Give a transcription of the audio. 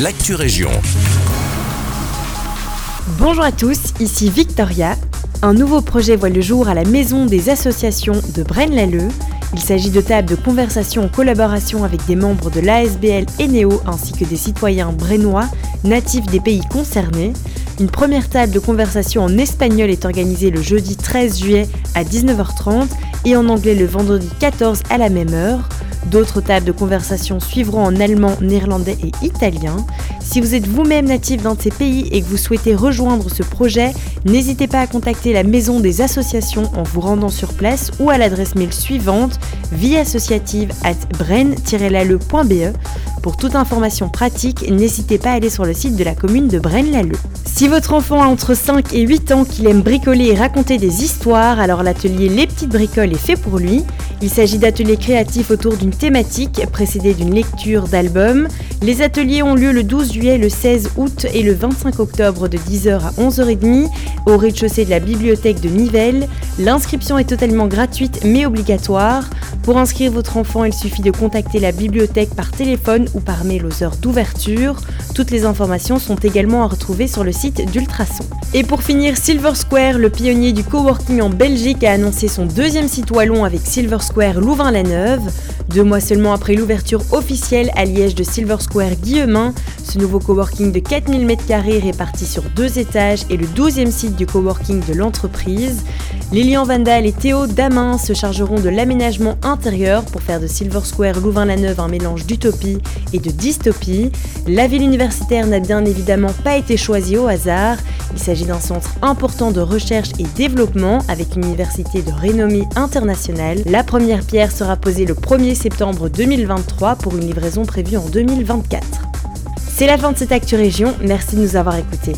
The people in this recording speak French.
l'actu région. Bonjour à tous, ici Victoria. Un nouveau projet voit le jour à la Maison des associations de Braine-l'Alleud. Il s'agit de tables de conversation en collaboration avec des membres de l'ASBL et NEO ainsi que des citoyens brennois natifs des pays concernés. Une première table de conversation en espagnol est organisée le jeudi 13 juillet à 19h30 et en anglais le vendredi 14 à la même heure. D'autres tables de conversation suivront en allemand, néerlandais et italien. Si vous êtes vous-même natif d'un de ces pays et que vous souhaitez rejoindre ce projet, n'hésitez pas à contacter la maison des associations en vous rendant sur place ou à l'adresse mail suivante associative at braine-laleu.be. Pour toute information pratique, n'hésitez pas à aller sur le site de la commune de Braine-l'Alleud. Si votre enfant a entre 5 et 8 ans qu'il aime bricoler et raconter des histoires, alors l'atelier Les Petites Bricoles est fait pour lui. Il s'agit d'ateliers créatifs autour d'une thématique précédée d'une lecture d'album. Les ateliers ont lieu le 12 juillet, le 16 août et le 25 octobre de 10h à 11h30 au rez-de-chaussée de la bibliothèque de Nivelles. L'inscription est totalement gratuite mais obligatoire. Pour inscrire votre enfant, il suffit de contacter la bibliothèque par téléphone ou par mail aux heures d'ouverture. Toutes les informations sont également à retrouver sur le site d'Ultrason. Et pour finir, Silver Square, le pionnier du coworking en Belgique, a annoncé son deuxième site wallon avec Silver Square Louvain-la-Neuve. Deux mois seulement après l'ouverture officielle à Liège de Silver Square Guillemin, ce nouveau coworking de 4000 m2 réparti sur deux étages est le 12e site du coworking de l'entreprise. Lilian Vandal et Théo Damin se chargeront de l'aménagement intérieur pour faire de Silver Square Louvain-la-Neuve un mélange d'utopie et de dystopie. La ville universitaire n'a bien évidemment pas été choisie au hasard. Il s'agit d'un centre important de recherche et développement avec une université de renommée internationale. La première pierre sera posée le 1er septembre 2023 pour une livraison prévue en 2024. C'est la fin de cette Actu Région, merci de nous avoir écoutés.